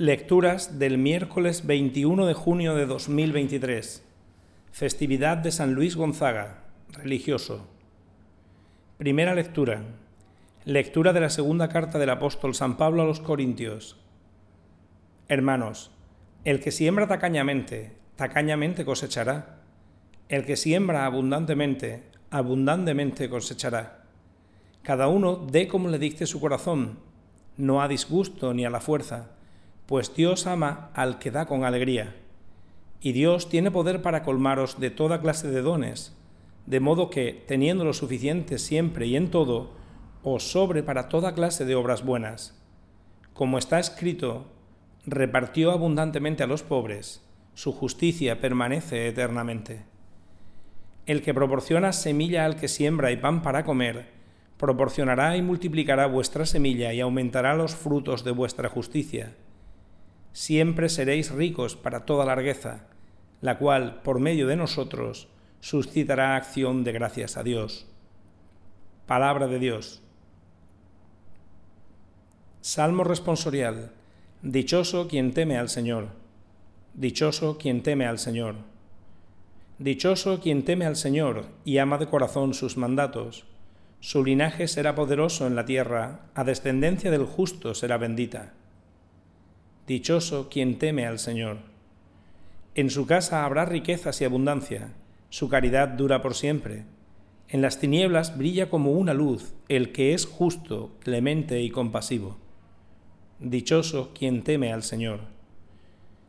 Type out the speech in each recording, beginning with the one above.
Lecturas del miércoles 21 de junio de 2023. Festividad de San Luis Gonzaga, religioso. Primera lectura. Lectura de la segunda carta del apóstol San Pablo a los Corintios. Hermanos, el que siembra tacañamente, tacañamente cosechará. El que siembra abundantemente, abundantemente cosechará. Cada uno dé como le dicte su corazón, no a disgusto ni a la fuerza pues Dios ama al que da con alegría. Y Dios tiene poder para colmaros de toda clase de dones, de modo que, teniendo lo suficiente siempre y en todo, os sobre para toda clase de obras buenas. Como está escrito, repartió abundantemente a los pobres, su justicia permanece eternamente. El que proporciona semilla al que siembra y pan para comer, proporcionará y multiplicará vuestra semilla y aumentará los frutos de vuestra justicia siempre seréis ricos para toda largueza, la cual, por medio de nosotros, suscitará acción de gracias a Dios. Palabra de Dios. Salmo responsorial. Dichoso quien teme al Señor. Dichoso quien teme al Señor. Dichoso quien teme al Señor y ama de corazón sus mandatos. Su linaje será poderoso en la tierra, a descendencia del justo será bendita. Dichoso quien teme al Señor. En su casa habrá riquezas y abundancia, su caridad dura por siempre. En las tinieblas brilla como una luz el que es justo, clemente y compasivo. Dichoso quien teme al Señor.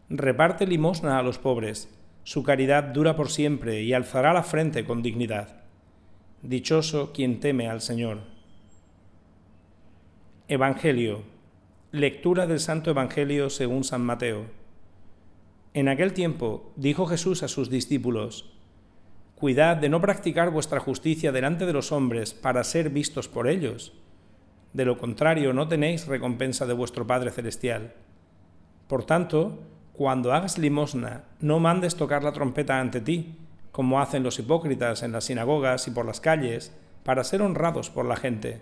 Reparte limosna a los pobres, su caridad dura por siempre y alzará la frente con dignidad. Dichoso quien teme al Señor. Evangelio Lectura del Santo Evangelio según San Mateo. En aquel tiempo dijo Jesús a sus discípulos, Cuidad de no practicar vuestra justicia delante de los hombres para ser vistos por ellos. De lo contrario, no tenéis recompensa de vuestro Padre Celestial. Por tanto, cuando hagas limosna, no mandes tocar la trompeta ante ti, como hacen los hipócritas en las sinagogas y por las calles, para ser honrados por la gente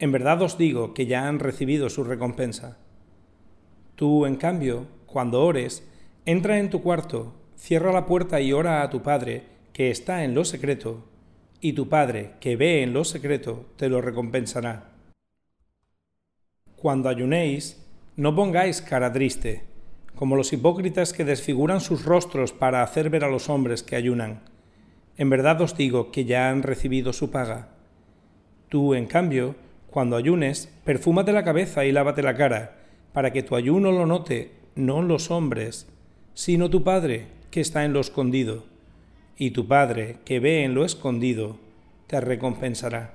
En verdad os digo que ya han recibido su recompensa. Tú, en cambio, cuando ores, entra en tu cuarto, cierra la puerta y ora a tu Padre, que está en lo secreto, y tu Padre, que ve en lo secreto, te lo recompensará. Cuando ayunéis, no pongáis cara triste, como los hipócritas que desfiguran sus rostros para hacer ver a los hombres que ayunan. En verdad os digo que ya han recibido su paga. Tú, en cambio, cuando ayunes, perfúmate la cabeza y lávate la cara, para que tu ayuno lo note no los hombres, sino tu Padre que está en lo escondido, y tu Padre que ve en lo escondido, te recompensará.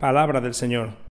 Palabra del Señor.